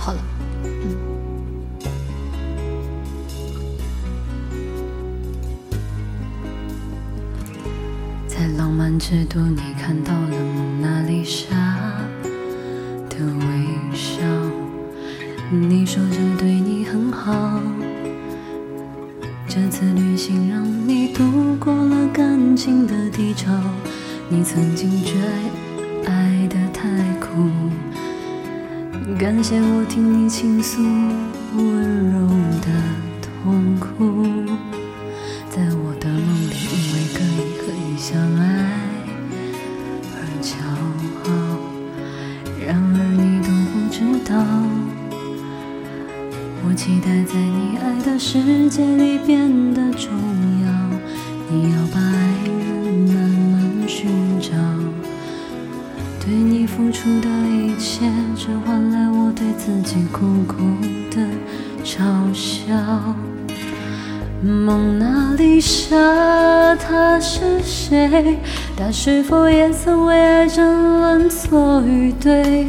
好了。嗯在浪漫之都，你看到了蒙娜丽莎的微笑。你说这对你很好，这次旅行让你度过了感情的低潮。你曾经觉爱得太苦，感谢我听你倾诉温柔的痛苦。在我的梦里，因为可以和你相爱而骄傲，然而你都不知道，我期待在你爱的世界里变得重要。你要把爱人慢慢寻找，对你付出的切，只换来我对自己苦苦的嘲笑。蒙娜丽莎，她是谁？她是否也曾为爱争论错与对？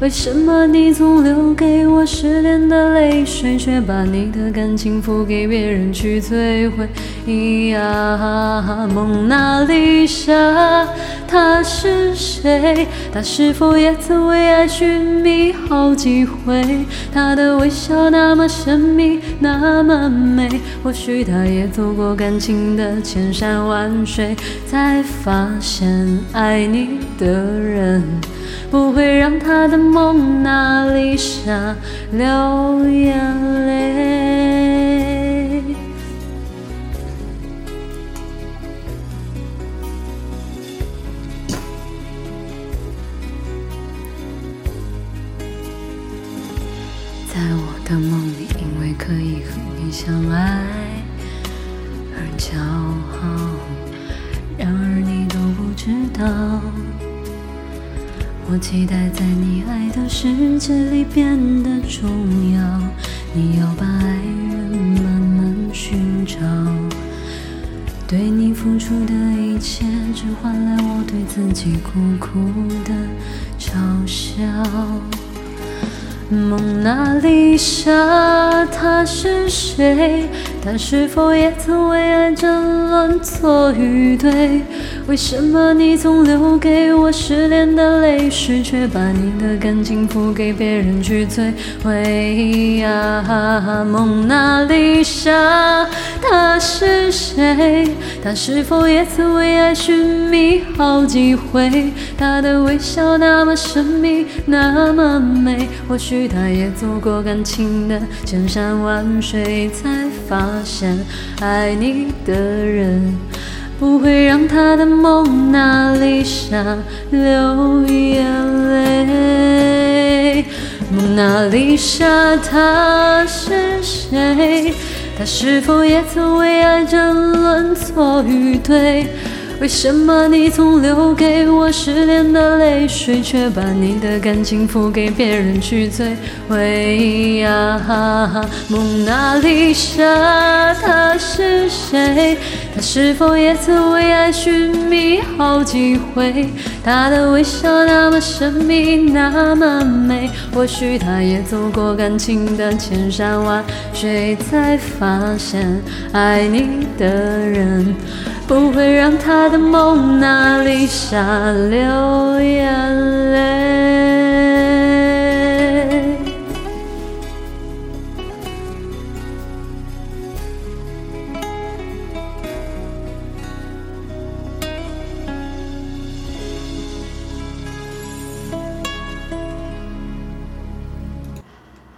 为什么你总留给我失恋的泪水，却把你的感情付给别人去摧毁？呀，蒙娜丽莎，她是谁？她是否也曾为爱寻觅好几回？她的微笑那么神秘，那么美，或许她也走过感情的千山万水，才发现爱你的人不会让他的蒙娜丽莎流眼泪。在我的梦里，因为可以和你相爱而骄傲，然而你都不知道，我期待在你爱的世界里变得重要。你要把爱人慢慢寻找，对你付出的一切，只换来我对自己苦苦的嘲笑。蒙娜丽莎，她是谁？她是否也曾为爱争论错与对？为什么你总留给我失恋的泪水，却把你的感情付给别人去摧毁呀？蒙娜丽莎，她是谁？她是否也曾为爱寻觅好几回？她的微笑那么神秘，那么美，或许她也走过感情的千山万水，才发现爱你的人不会让她的蒙娜丽莎流眼泪。蒙娜丽莎，她是谁？他是否也曾为爱争论错与对？为什么你总留给我失恋的泪水，却把你的感情付给别人去摧毁呀？蒙娜丽莎，她是谁？她是否也曾为爱寻觅好几回？她的微笑那么神秘，那么美，或许她也走过感情的千山万水，才发现爱你的人。不会让他的蒙娜丽莎流眼泪。